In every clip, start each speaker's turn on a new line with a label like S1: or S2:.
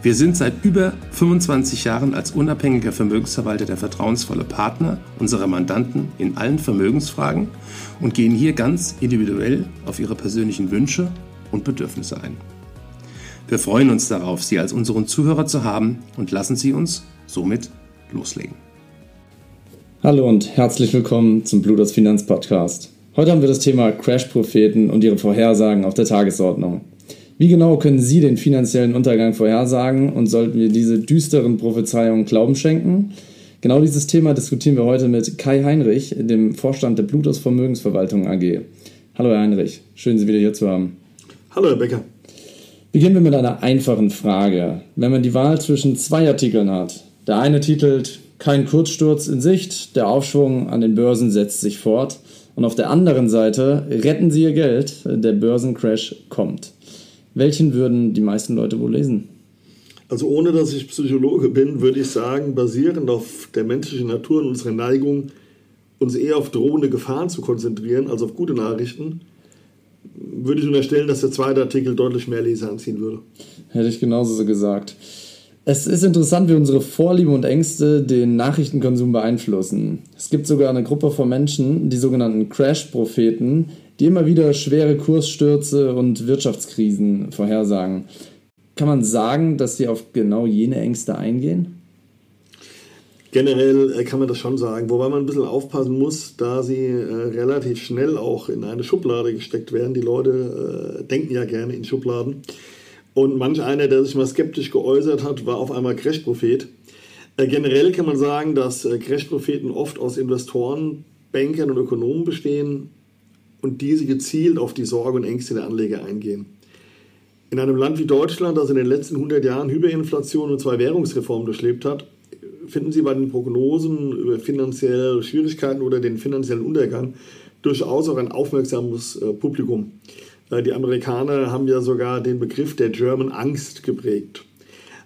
S1: Wir sind seit über 25 Jahren als unabhängiger Vermögensverwalter der vertrauensvolle Partner unserer Mandanten in allen Vermögensfragen und gehen hier ganz individuell auf ihre persönlichen Wünsche und Bedürfnisse ein. Wir freuen uns darauf, Sie als unseren Zuhörer zu haben und lassen Sie uns somit loslegen.
S2: Hallo und herzlich willkommen zum Bluters Finanz Podcast. Heute haben wir das Thema Crash-Propheten und ihre Vorhersagen auf der Tagesordnung. Wie genau können Sie den finanziellen Untergang vorhersagen und sollten wir diese düsteren Prophezeiungen Glauben schenken? Genau dieses Thema diskutieren wir heute mit Kai Heinrich, dem Vorstand der Blutos Vermögensverwaltung AG. Hallo Herr Heinrich, schön Sie wieder hier zu haben.
S3: Hallo Herr Becker.
S2: Beginnen wir mit einer einfachen Frage. Wenn man die Wahl zwischen zwei Artikeln hat, der eine titelt Kein Kurzsturz in Sicht, der Aufschwung an den Börsen setzt sich fort und auf der anderen Seite Retten Sie Ihr Geld, der Börsencrash kommt. Welchen würden die meisten Leute wohl lesen?
S3: Also ohne dass ich Psychologe bin, würde ich sagen, basierend auf der menschlichen Natur und unserer Neigung, uns eher auf drohende Gefahren zu konzentrieren als auf gute Nachrichten, würde ich unterstellen, dass der zweite Artikel deutlich mehr Leser anziehen würde.
S2: Hätte ich genauso so gesagt. Es ist interessant, wie unsere Vorlieben und Ängste den Nachrichtenkonsum beeinflussen. Es gibt sogar eine Gruppe von Menschen, die sogenannten Crash-Propheten, die immer wieder schwere Kursstürze und Wirtschaftskrisen vorhersagen. Kann man sagen, dass sie auf genau jene Ängste eingehen?
S3: Generell äh, kann man das schon sagen, wobei man ein bisschen aufpassen muss, da sie äh, relativ schnell auch in eine Schublade gesteckt werden. Die Leute äh, denken ja gerne in Schubladen. Und manch einer, der sich mal skeptisch geäußert hat, war auf einmal Crash-Prophet. Äh, generell kann man sagen, dass äh, Crash-Propheten oft aus Investoren, Bankern und Ökonomen bestehen, und diese gezielt auf die Sorge und Ängste der Anleger eingehen. In einem Land wie Deutschland, das in den letzten 100 Jahren Hyperinflation und zwei Währungsreformen durchlebt hat, finden Sie bei den Prognosen über finanzielle Schwierigkeiten oder den finanziellen Untergang durchaus auch ein aufmerksames äh, Publikum. Äh, die Amerikaner haben ja sogar den Begriff der German Angst geprägt.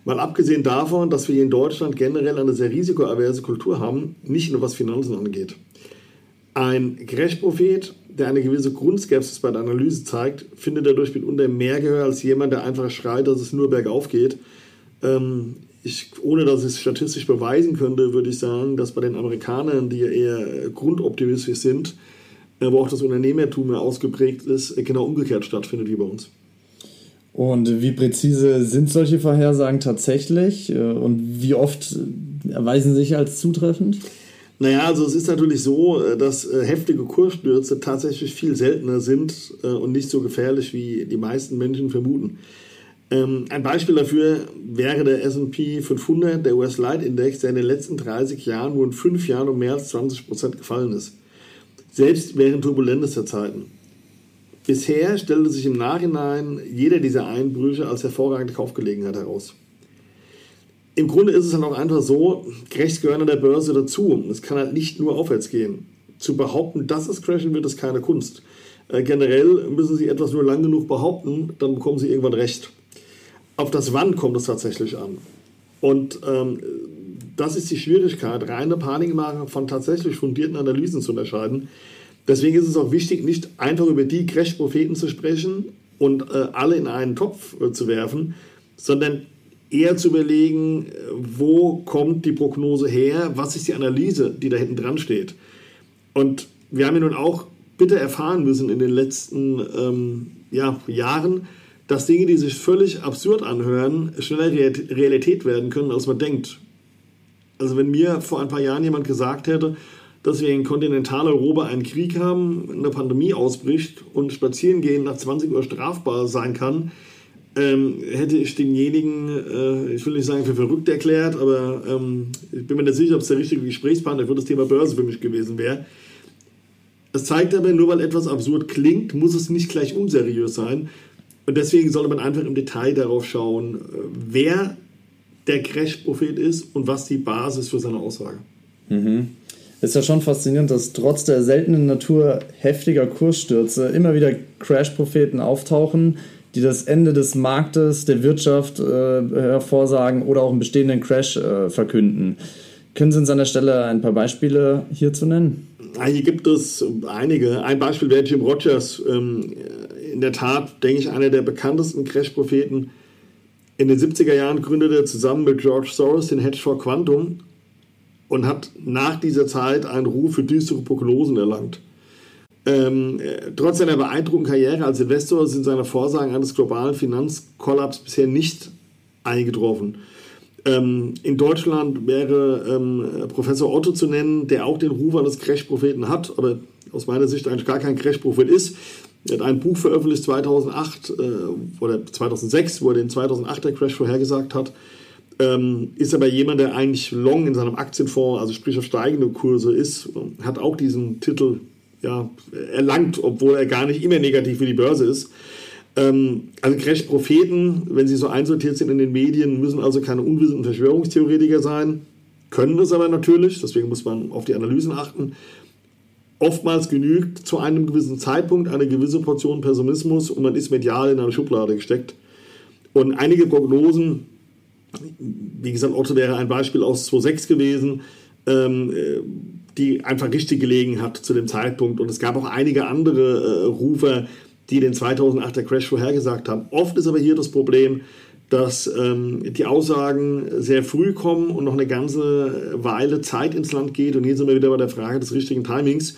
S3: Mal abgesehen davon, dass wir in Deutschland generell eine sehr risikoaverse Kultur haben, nicht nur was Finanzen angeht. Ein Crash-Prophet, der eine gewisse Grundskepsis bei der Analyse zeigt, findet dadurch mitunter mehr Gehör als jemand, der einfach schreit, dass es nur bergauf geht. Ähm, ich, ohne dass ich es statistisch beweisen könnte, würde ich sagen, dass bei den Amerikanern, die ja eher grundoptimistisch sind, wo auch das Unternehmertum mehr ausgeprägt ist, genau umgekehrt stattfindet wie bei uns.
S2: Und wie präzise sind solche Vorhersagen tatsächlich äh, und wie oft erweisen sich als zutreffend?
S3: Naja, also es ist natürlich so, äh, dass äh, heftige Kursstürze tatsächlich viel seltener sind äh, und nicht so gefährlich, wie die meisten Menschen vermuten. Ähm, ein Beispiel dafür wäre der S&P 500, der US Light Index, der in den letzten 30 Jahren nur in fünf Jahren um mehr als 20 Prozent gefallen ist. Selbst während turbulentester Zeiten. Bisher stellte sich im Nachhinein jeder dieser Einbrüche als hervorragende Kaufgelegenheit heraus im Grunde ist es halt auch einfach so, Crashs gehören an der Börse dazu. Es kann halt nicht nur aufwärts gehen. Zu behaupten, dass es crashen wird, ist keine Kunst. Äh, generell müssen Sie etwas nur lang genug behaupten, dann bekommen Sie irgendwann recht. Auf das Wann kommt es tatsächlich an. Und ähm, das ist die Schwierigkeit, reine Panikmache von tatsächlich fundierten Analysen zu unterscheiden. Deswegen ist es auch wichtig, nicht einfach über die Crash-Propheten zu sprechen und äh, alle in einen Topf äh, zu werfen, sondern eher zu überlegen, wo kommt die Prognose her, was ist die Analyse, die da hinten dran steht. Und wir haben ja nun auch bitter erfahren müssen in den letzten ähm, ja, Jahren, dass Dinge, die sich völlig absurd anhören, schneller Realität werden können, als man denkt. Also wenn mir vor ein paar Jahren jemand gesagt hätte, dass wir in Kontinentaleuropa einen Krieg haben, eine Pandemie ausbricht und Spazierengehen nach 20 Uhr strafbar sein kann, ähm, hätte ich denjenigen, äh, ich will nicht sagen für verrückt erklärt, aber ähm, ich bin mir nicht sicher, ob es der richtige Gesprächspartner für das Thema Börse für mich gewesen wäre. Es zeigt aber, nur weil etwas absurd klingt, muss es nicht gleich unseriös sein. Und deswegen sollte man einfach im Detail darauf schauen, äh, wer der Crash-Prophet ist und was die Basis für seine Aussage.
S2: Mhm. Ist ja schon faszinierend, dass trotz der seltenen Natur heftiger Kursstürze immer wieder Crash-Propheten auftauchen, die das Ende des Marktes, der Wirtschaft äh, hervorsagen oder auch einen bestehenden Crash äh, verkünden. Können Sie uns an der Stelle ein paar Beispiele hierzu nennen?
S3: Hier gibt es einige. Ein Beispiel wäre Jim Rogers. Ähm, in der Tat, denke ich, einer der bekanntesten Crash-Propheten. In den 70er Jahren gründete er zusammen mit George Soros den Hedgefonds Quantum und hat nach dieser Zeit einen Ruf für düstere Prognosen erlangt. Ähm, trotz seiner beeindruckenden Karriere als Investor sind seine Vorsagen eines globalen Finanzkollaps bisher nicht eingetroffen. Ähm, in Deutschland wäre ähm, Professor Otto zu nennen, der auch den Ruf eines Crash-Propheten hat, aber aus meiner Sicht eigentlich gar kein Crash-Prophet ist. Er hat ein Buch veröffentlicht 2008 äh, oder 2006, wo er den 2008er Crash vorhergesagt hat. Ähm, ist aber jemand, der eigentlich long in seinem Aktienfonds, also sprich auf steigende Kurse ist, hat auch diesen Titel ja, erlangt, obwohl er gar nicht immer negativ für die Börse ist. Ähm, also Crash-Propheten, wenn sie so einsortiert sind in den Medien, müssen also keine unwissenden Verschwörungstheoretiker sein, können es aber natürlich, deswegen muss man auf die Analysen achten. Oftmals genügt zu einem gewissen Zeitpunkt eine gewisse Portion Pessimismus und man ist medial in eine Schublade gesteckt. Und einige Prognosen, wie gesagt, Otto wäre ein Beispiel aus 2006 gewesen, ähm, die einfach richtig gelegen hat zu dem Zeitpunkt. Und es gab auch einige andere äh, Rufer, die den 2008er Crash vorhergesagt haben. Oft ist aber hier das Problem, dass ähm, die Aussagen sehr früh kommen und noch eine ganze Weile Zeit ins Land geht. Und hier sind wir wieder bei der Frage des richtigen Timings,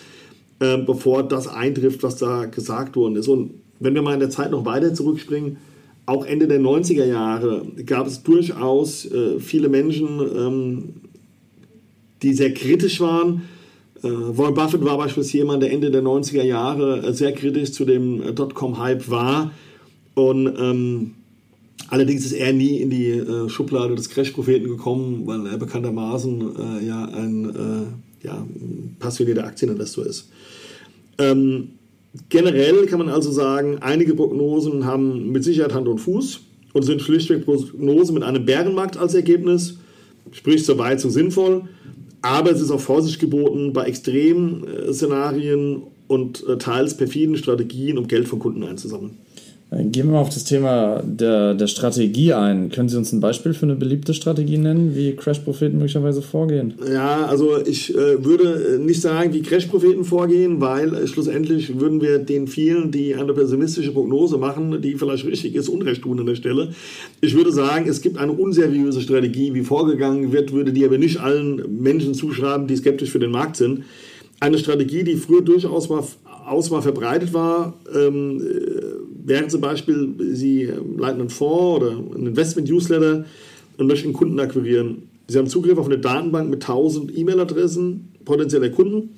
S3: äh, bevor das eintrifft, was da gesagt worden ist. Und wenn wir mal in der Zeit noch weiter zurückspringen, auch Ende der 90er Jahre gab es durchaus äh, viele Menschen, ähm, die sehr kritisch waren äh, Warren Buffett war beispielsweise jemand, der Ende der 90er Jahre äh, sehr kritisch zu dem äh, Dotcom-Hype war. Und ähm, allerdings ist er nie in die äh, Schublade des Crash-Propheten gekommen, weil er bekanntermaßen äh, ja ein äh, ja, passionierter Aktieninvestor ist. Ähm, generell kann man also sagen, einige Prognosen haben mit Sicherheit Hand und Fuß und sind schlichtweg Prognosen mit einem Bärenmarkt als Ergebnis, sprich weit so sinnvoll. Aber es ist auch Vorsicht geboten bei Extremszenarien und äh, teils perfiden Strategien, um Geld von Kunden einzusammeln.
S2: Gehen wir mal auf das Thema der, der Strategie ein. Können Sie uns ein Beispiel für eine beliebte Strategie nennen, wie Crash-Propheten möglicherweise vorgehen?
S3: Ja, also ich äh, würde nicht sagen, wie Crash-Propheten vorgehen, weil äh, schlussendlich würden wir den vielen, die eine pessimistische Prognose machen, die vielleicht richtig ist, Unrecht tun an der Stelle. Ich würde sagen, es gibt eine unseriöse Strategie, wie vorgegangen wird, würde die aber nicht allen Menschen zuschreiben, die skeptisch für den Markt sind. Eine Strategie, die früher durchaus mal, aus mal verbreitet war, ähm, wären zum Beispiel, Sie leiten einen Fonds oder einen Investment-Newsletter und möchten Kunden akquirieren. Sie haben Zugriff auf eine Datenbank mit 1000 E-Mail-Adressen potenzieller Kunden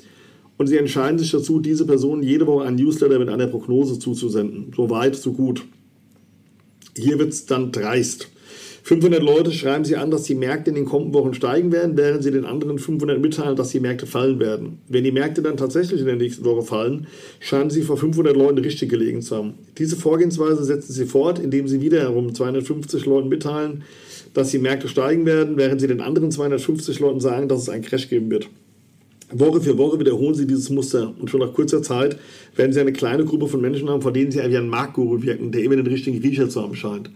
S3: und Sie entscheiden sich dazu, diese Personen jede Woche einen Newsletter mit einer Prognose zuzusenden. So weit, so gut. Hier wird es dann dreist. 500 Leute schreiben sie an, dass die Märkte in den kommenden Wochen steigen werden, während sie den anderen 500 mitteilen, dass die Märkte fallen werden. Wenn die Märkte dann tatsächlich in der nächsten Woche fallen, scheinen sie vor 500 Leuten richtig gelegen zu haben. Diese Vorgehensweise setzen sie fort, indem sie wiederum 250 Leuten mitteilen, dass die Märkte steigen werden, während sie den anderen 250 Leuten sagen, dass es einen Crash geben wird. Woche für Woche wiederholen sie dieses Muster und schon nach kurzer Zeit werden sie eine kleine Gruppe von Menschen haben, vor denen sie wie ein Marktguru wirken, der immer den richtigen Riecher zu haben scheint.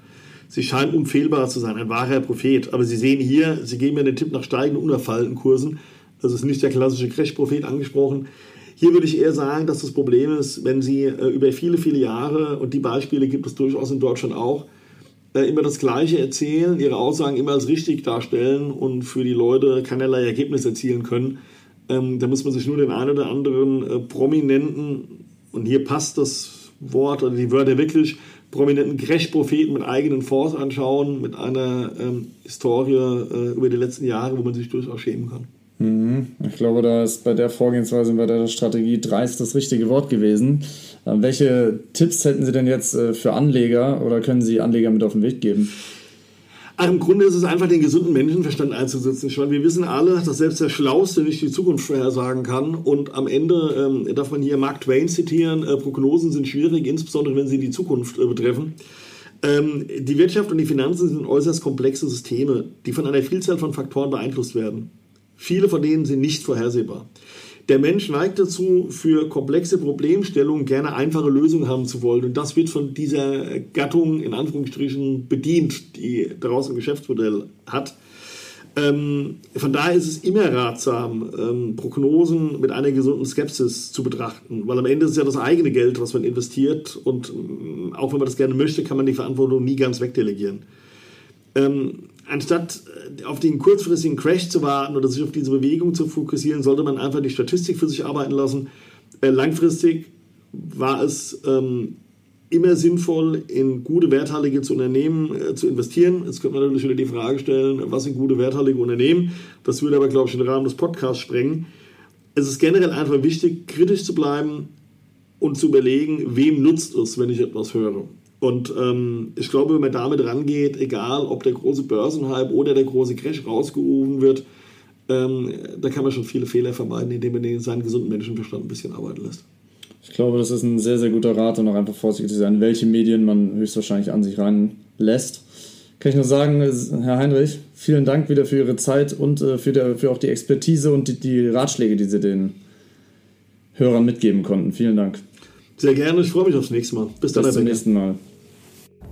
S3: Sie scheinen unfehlbar zu sein, ein wahrer Prophet. Aber Sie sehen hier, Sie geben mir den Tipp nach steigenden, unerfallenden Kursen. Das ist nicht der klassische Crash-Prophet angesprochen. Hier würde ich eher sagen, dass das Problem ist, wenn Sie äh, über viele, viele Jahre, und die Beispiele gibt es durchaus in Deutschland auch, äh, immer das Gleiche erzählen, Ihre Aussagen immer als richtig darstellen und für die Leute keinerlei Ergebnis erzielen können. Ähm, da muss man sich nur den einen oder anderen äh, Prominenten, und hier passt das Wort oder die Wörter wirklich, prominenten Crash-Propheten mit eigenen Fonds anschauen, mit einer ähm, Historie äh, über die letzten Jahre, wo man sich durchaus schämen kann.
S2: Mhm. Ich glaube, da ist bei der Vorgehensweise, bei der Strategie dreist das richtige Wort gewesen. Äh, welche Tipps hätten Sie denn jetzt äh, für Anleger oder können Sie Anleger mit auf den Weg geben?
S3: Im Grunde ist es einfach, den gesunden Menschenverstand einzusetzen. Ich meine, wir wissen alle, dass selbst der Schlauste nicht die Zukunft vorhersagen kann. Und am Ende ähm, darf man hier Mark Twain zitieren, äh, Prognosen sind schwierig, insbesondere wenn sie die Zukunft äh, betreffen. Ähm, die Wirtschaft und die Finanzen sind äußerst komplexe Systeme, die von einer Vielzahl von Faktoren beeinflusst werden. Viele von denen sind nicht vorhersehbar. Der Mensch neigt dazu, für komplexe Problemstellungen gerne einfache Lösungen haben zu wollen. Und das wird von dieser Gattung in Anführungsstrichen bedient, die daraus ein Geschäftsmodell hat. Ähm, von daher ist es immer ratsam, ähm, Prognosen mit einer gesunden Skepsis zu betrachten, weil am Ende ist es ja das eigene Geld, was man investiert und ähm, auch wenn man das gerne möchte, kann man die Verantwortung nie ganz wegdelegieren. Ähm, anstatt äh, auf den kurzfristigen Crash zu warten oder sich auf diese Bewegung zu fokussieren, sollte man einfach die Statistik für sich arbeiten lassen. Äh, langfristig war es ähm, immer sinnvoll, in gute werthaltige Unternehmen äh, zu investieren. Jetzt könnte man natürlich wieder die Frage stellen, was sind gute werthaltige Unternehmen? Das würde aber, glaube ich, den Rahmen des Podcasts sprengen. Es ist generell einfach wichtig, kritisch zu bleiben und zu überlegen, wem nutzt es, wenn ich etwas höre. Und ähm, ich glaube, wenn man damit rangeht, egal ob der große Börsenhype oder der große Crash rausgerufen wird, ähm, da kann man schon viele Fehler vermeiden, indem man seinen gesunden Menschenverstand ein bisschen arbeiten lässt.
S2: Ich glaube, das ist ein sehr, sehr guter Rat und auch einfach vorsichtig sein, welche Medien man höchstwahrscheinlich an sich ranlässt. Kann ich nur sagen, Herr Heinrich, vielen Dank wieder für Ihre Zeit und äh, für, der, für auch die Expertise und die, die Ratschläge, die Sie den Hörern mitgeben konnten. Vielen Dank.
S3: Sehr gerne, ich freue mich aufs nächste Mal.
S2: Bis dann. Bis zum nächsten Mal.